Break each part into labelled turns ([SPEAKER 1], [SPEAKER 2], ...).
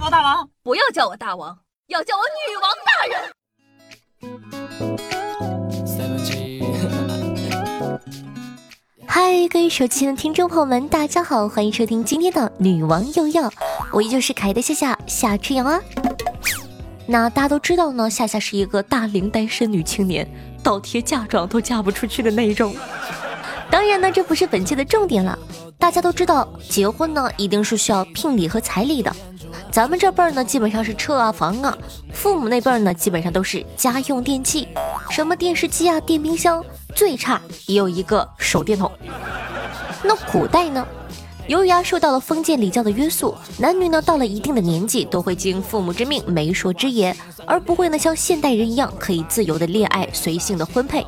[SPEAKER 1] 我大王，
[SPEAKER 2] 不要叫我大王，要叫我女王大人。
[SPEAKER 3] 嗨，各位手机前的听众朋友们，大家好，欢迎收听今天的女王又要，我依旧是可爱的夏夏夏春阳啊。那大家都知道呢，夏夏是一个大龄单身女青年，倒贴嫁妆都嫁不出去的那一种。当然呢，这不是本期的重点了。大家都知道，结婚呢一定是需要聘礼和彩礼的。咱们这辈儿呢，基本上是车啊房啊；父母那辈儿呢，基本上都是家用电器，什么电视机啊、电冰箱，最差也有一个手电筒。那古代呢？由于啊受到了封建礼教的约束，男女呢到了一定的年纪都会经父母之命、媒妁之言，而不会呢像现代人一样可以自由的恋爱、随性的婚配。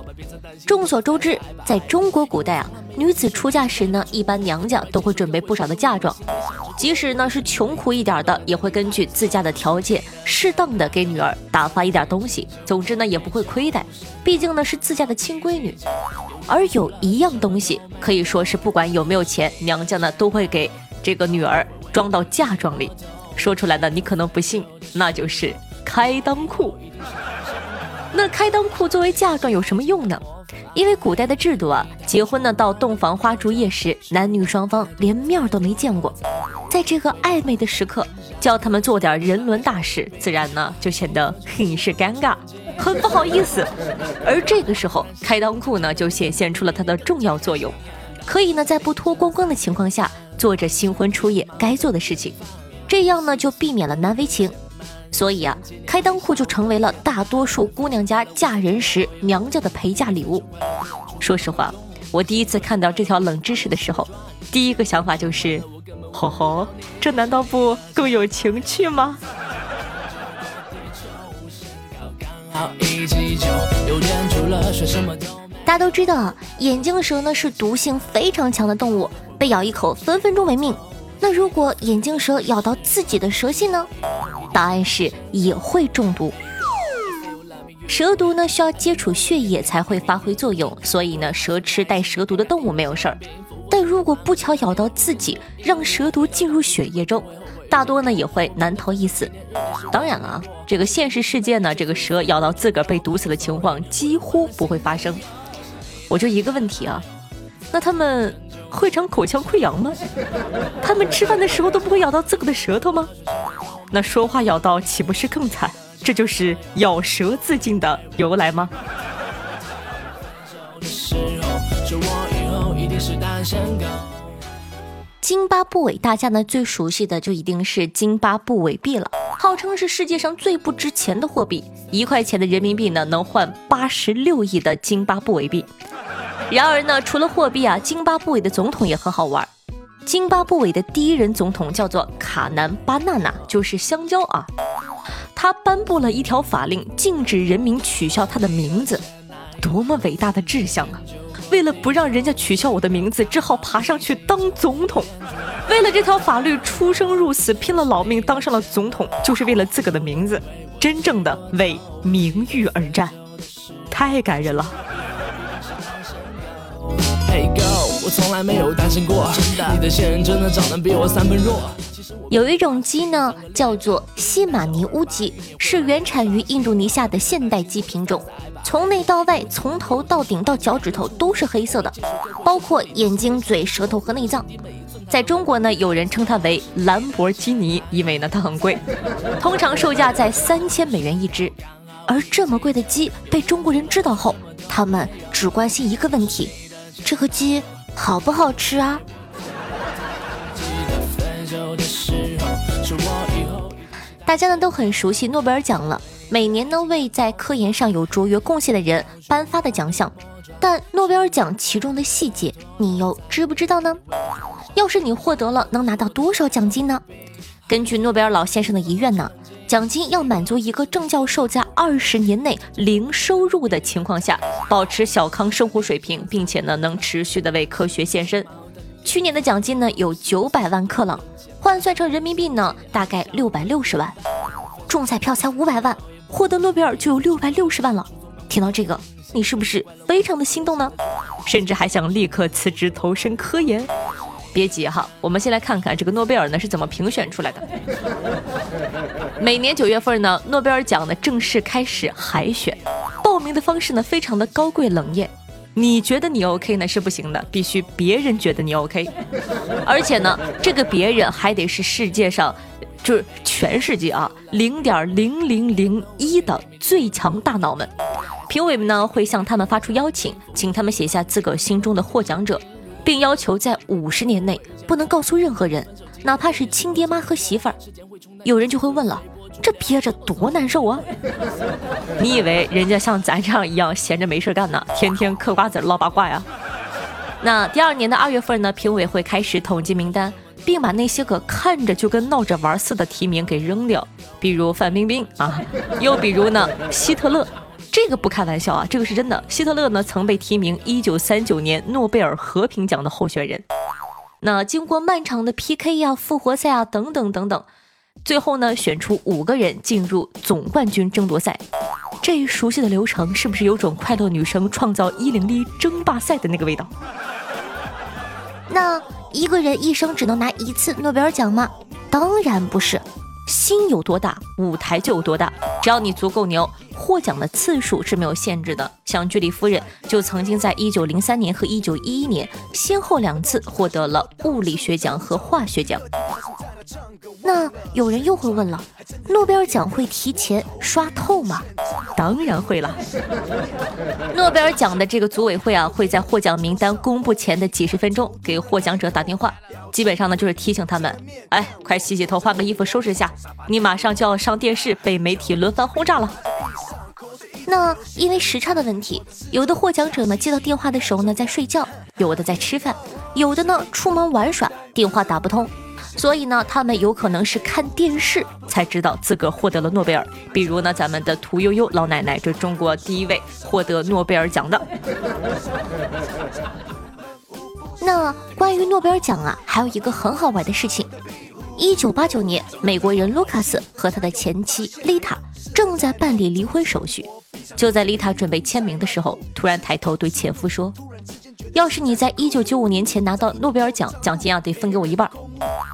[SPEAKER 3] 众所周知，在中国古代啊，女子出嫁时呢，一般娘家都会准备不少的嫁妆，即使呢是穷苦一点的，也会根据自家的条件，适当的给女儿打发一点东西。总之呢，也不会亏待，毕竟呢是自家的亲闺女。而有一样东西，可以说是不管有没有钱，娘家呢都会给这个女儿装到嫁妆里。说出来呢，你可能不信，那就是开裆裤。那开裆裤作为嫁妆有什么用呢？因为古代的制度啊，结婚呢到洞房花烛夜时，男女双方连面都没见过，在这个暧昧的时刻，叫他们做点人伦大事，自然呢就显得很是尴尬。很不好意思，而这个时候开裆裤呢就显现出了它的重要作用，可以呢在不脱光光的情况下做着新婚初夜该做的事情，这样呢就避免了难为情，所以啊开裆裤就成为了大多数姑娘家嫁人时娘家的陪嫁礼物。说实话，我第一次看到这条冷知识的时候，第一个想法就是，吼吼，这难道不更有情趣吗？大家都知道，眼镜蛇呢是毒性非常强的动物，被咬一口分分钟没命。那如果眼镜蛇咬到自己的蛇信呢？答案是也会中毒。蛇毒呢需要接触血液才会发挥作用，所以呢蛇吃带蛇毒的动物没有事儿。如果不巧咬到自己，让蛇毒进入血液中。大多呢也会难逃一死。当然了啊，这个现实世界呢，这个蛇咬到自个儿被毒死的情况几乎不会发生。我就一个问题啊，那他们会长口腔溃疡吗？他们吃饭的时候都不会咬到自个的舌头吗？那说话咬到岂不是更惨？这就是咬舌自尽的由来吗？是单身狗津巴布韦大家呢最熟悉的就一定是津巴布韦币了，号称是世界上最不值钱的货币，一块钱的人民币呢能换八十六亿的津巴布韦币。然而呢，除了货币啊，津巴布韦的总统也很好玩。津巴布韦的第一任总统叫做卡南巴纳纳，就是香蕉啊。他颁布了一条法令，禁止人民取笑他的名字，多么伟大的志向啊！为了不让人家取笑我的名字，只好爬上去当总统。为了这条法律，出生入死，拼了老命当上了总统，就是为了自个的名字，真正的为名誉而战，太感人了。从来没有一种鸡呢，叫做西马尼乌鸡，是原产于印度尼西亚的现代鸡品种。从内到外，从头到顶到脚趾头都是黑色的，包括眼睛、嘴、舌头和内脏。在中国呢，有人称它为兰博基尼，因为呢它很贵，通常售价在三千美元一只。而这么贵的鸡被中国人知道后，他们只关心一个问题：这个鸡好不好吃啊？大家呢都很熟悉诺贝尔奖了。每年呢，为在科研上有卓越贡献的人颁发的奖项，但诺贝尔奖其中的细节，你又知不知道呢？要是你获得了，能拿到多少奖金呢？根据诺贝尔老先生的遗愿呢，奖金要满足一个正教授在二十年内零收入的情况下，保持小康生活水平，并且呢，能持续的为科学献身。去年的奖金呢有九百万克朗，换算成人民币呢，大概六百六十万。中彩票才五百万。获得诺贝尔就有六百六十万了，听到这个，你是不是非常的心动呢？甚至还想立刻辞职投身科研？别急哈，我们先来看看这个诺贝尔呢是怎么评选出来的。每年九月份呢，诺贝尔奖呢正式开始海选，报名的方式呢非常的高贵冷艳。你觉得你 OK 呢是不行的，必须别人觉得你 OK，而且呢，这个别人还得是世界上，就是全世界啊零点零零零一的最强大脑们。评委们呢会向他们发出邀请，请他们写下自个心中的获奖者，并要求在五十年内不能告诉任何人，哪怕是亲爹妈和媳妇儿。有人就会问了。这憋着多难受啊！你以为人家像咱这样一样闲着没事干呢？天天嗑瓜子唠八卦呀？那第二年的二月份呢？评委会开始统计名单，并把那些个看着就跟闹着玩似的提名给扔掉，比如范冰冰啊，又比如呢希特勒。这个不开玩笑啊，这个是真的。希特勒呢曾被提名一九三九年诺贝尔和平奖的候选人。那经过漫长的 PK 呀、复活赛啊等等等等。最后呢，选出五个人进入总冠军争夺赛。这一熟悉的流程，是不是有种快乐女生创造一零一争霸赛的那个味道？那一个人一生只能拿一次诺贝尔奖吗？当然不是。心有多大，舞台就有多大。只要你足够牛，获奖的次数是没有限制的。像居里夫人就曾经在1903年和1911年先后两次获得了物理学奖和化学奖。那有人又会问了，诺贝尔奖会提前刷透吗？当然会了。诺贝尔奖的这个组委会啊，会在获奖名单公布前的几十分钟给获奖者打电话，基本上呢就是提醒他们，哎，快洗洗头，换个衣服，收拾一下，你马上就要上电视，被媒体轮番轰炸了。那因为时差的问题，有的获奖者呢接到电话的时候呢在睡觉，有的在吃饭，有的呢出门玩耍，电话打不通。所以呢，他们有可能是看电视才知道自个获得了诺贝尔。比如呢，咱们的屠呦呦老奶奶，这中国第一位获得诺贝尔奖的。那关于诺贝尔奖啊，还有一个很好玩的事情：一九八九年，美国人卢卡斯和他的前妻丽塔正在办理离婚手续。就在丽塔准备签名的时候，突然抬头对前夫说：“要是你在一九九五年前拿到诺贝尔奖，奖金啊得分给我一半。”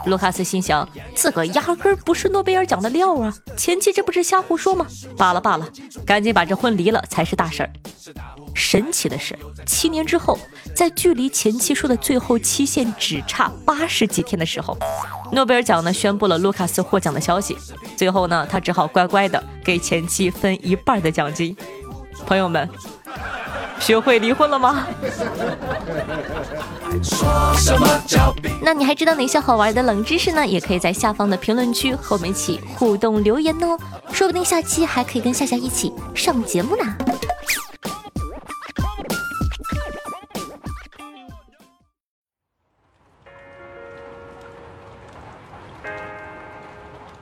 [SPEAKER 3] 卢卡斯心想，自个压根不是诺贝尔奖的料啊！前妻这不是瞎胡说吗？罢了罢了，赶紧把这婚离了才是大事儿。神奇的是，七年之后，在距离前妻说的最后期限只差八十几天的时候，诺贝尔奖呢宣布了卢卡斯获奖的消息。最后呢，他只好乖乖的给前妻分一半的奖金。朋友们。学会离婚了吗？那你还知道哪些好玩的冷知识呢？也可以在下方的评论区和我们一起互动留言哦，说不定下期还可以跟夏夏一起上节目呢。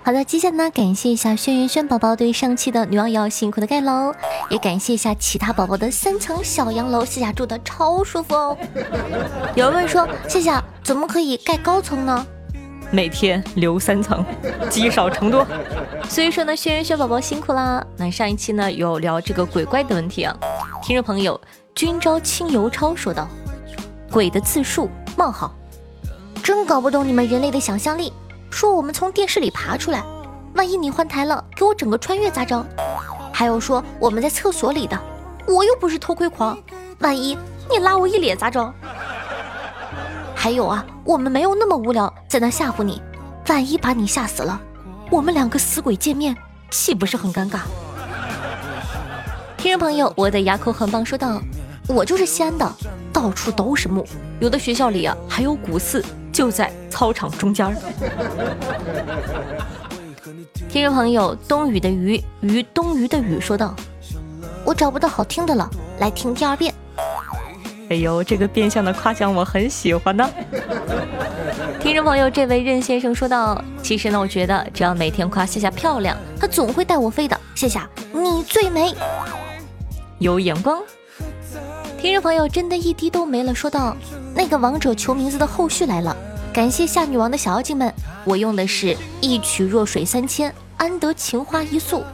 [SPEAKER 3] 好的，接下来呢，感谢一下轩辕轩宝宝对上期的女王瑶辛苦的盖楼，也感谢一下其他宝宝的三层小洋楼，谢谢住的超舒服哦。有人问说，谢谢怎么可以盖高层呢？每天留三层，积少成多。所以说呢，轩辕轩宝宝辛苦啦。那上一期呢有聊这个鬼怪的问题啊，听众朋友君朝清油超说道：“鬼的字数冒号，真搞不懂你们人类的想象力。”说我们从电视里爬出来，万一你换台了，给我整个穿越咋整？还有说我们在厕所里的，我又不是偷窥狂，万一你拉我一脸咋整？还有啊，我们没有那么无聊，在那吓唬你，万一把你吓死了，我们两个死鬼见面，岂不是很尴尬？听众朋友，我的牙口很棒，说道：“我就是西安的，到处都是墓，有的学校里啊还有古寺。就在操场中间儿。听众朋友，冬雨的雨与冬雨的雨说道：“我找不到好听的了，来听第二遍。”哎呦，这个变相的夸奖我很喜欢呢。听众朋友，这位任先生说道：“其实呢，我觉得只要每天夸夏夏漂亮，她总会带我飞的。夏夏，你最美，有眼光。听众朋友，真的一滴都没了。说道：“那个王者求名字的后续来了，感谢夏女王的小妖精们，我用的是一曲弱水三千，安得情花一宿。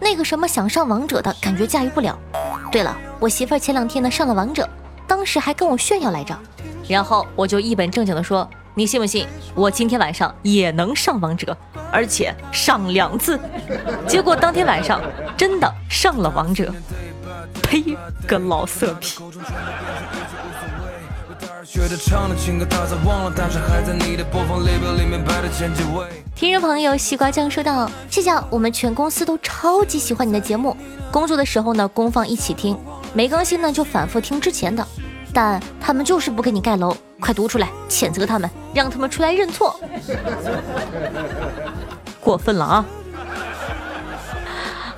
[SPEAKER 3] 那个什么想上王者的感觉驾驭不了。对了，我媳妇儿前两天呢上了王者，当时还跟我炫耀来着，然后我就一本正经的说：“你信不信？我今天晚上也能上王者，而且上两次。”结果当天晚上真的上了王者。呸，个老色批！听众朋友，西瓜酱说道：“谢谢，我们全公司都超级喜欢你的节目。工作的时候呢，公放一起听；没更新呢，就反复听之前的。但他们就是不给你盖楼，快读出来，谴责他们，让他们出来认错。过分了啊！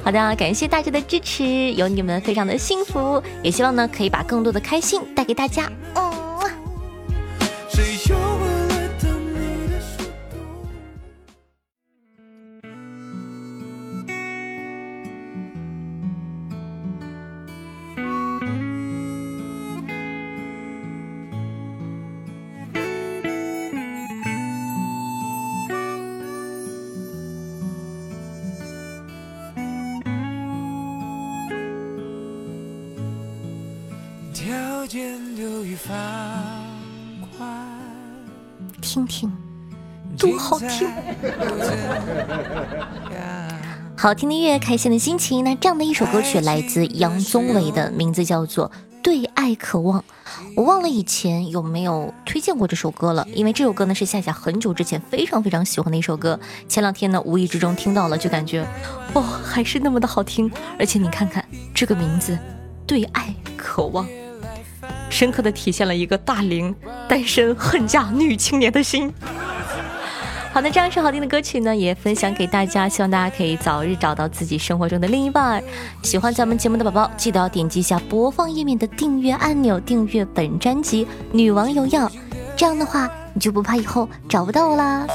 [SPEAKER 3] 好的，感谢大家的支持，有你们非常的幸福，也希望呢可以把更多的开心带给大家。”嗯。谁听听，多好听！好听的音乐，开心的心情。那这样的一首歌曲来自杨宗纬的，名字叫做《对爱渴望》。我忘了以前有没有推荐过这首歌了，因为这首歌呢是夏夏很久之前非常非常喜欢的一首歌。前两天呢无意之中听到了，就感觉哇还是那么的好听。而且你看看这个名字，《对爱渴望》。深刻的体现了一个大龄单身恨嫁女青年的心。好的，这样一首好听的歌曲呢，也分享给大家，希望大家可以早日找到自己生活中的另一半。喜欢咱们节目的宝宝，记得要点击一下播放页面的订阅按钮，订阅本专辑《女王有药》，这样的话你就不怕以后找不到我啦。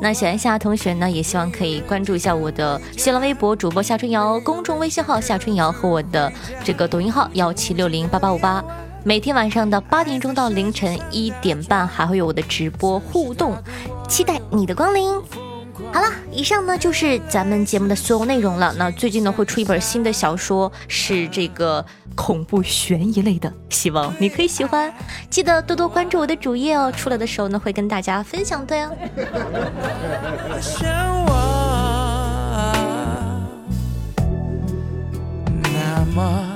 [SPEAKER 3] 那喜欢夏同学呢，也希望可以关注一下我的新浪微博主播夏春瑶，公众微信号夏春瑶和我的这个抖音号幺七六零八八五八。每天晚上的八点钟到凌晨一点半还会有我的直播互动，期待你的光临。好了，以上呢就是咱们节目的所有内容了。那最近呢会出一本新的小说，是这个恐怖悬疑类的，希望你可以喜欢。记得多多关注我的主页哦，出来的时候呢会跟大家分享的哟。那么。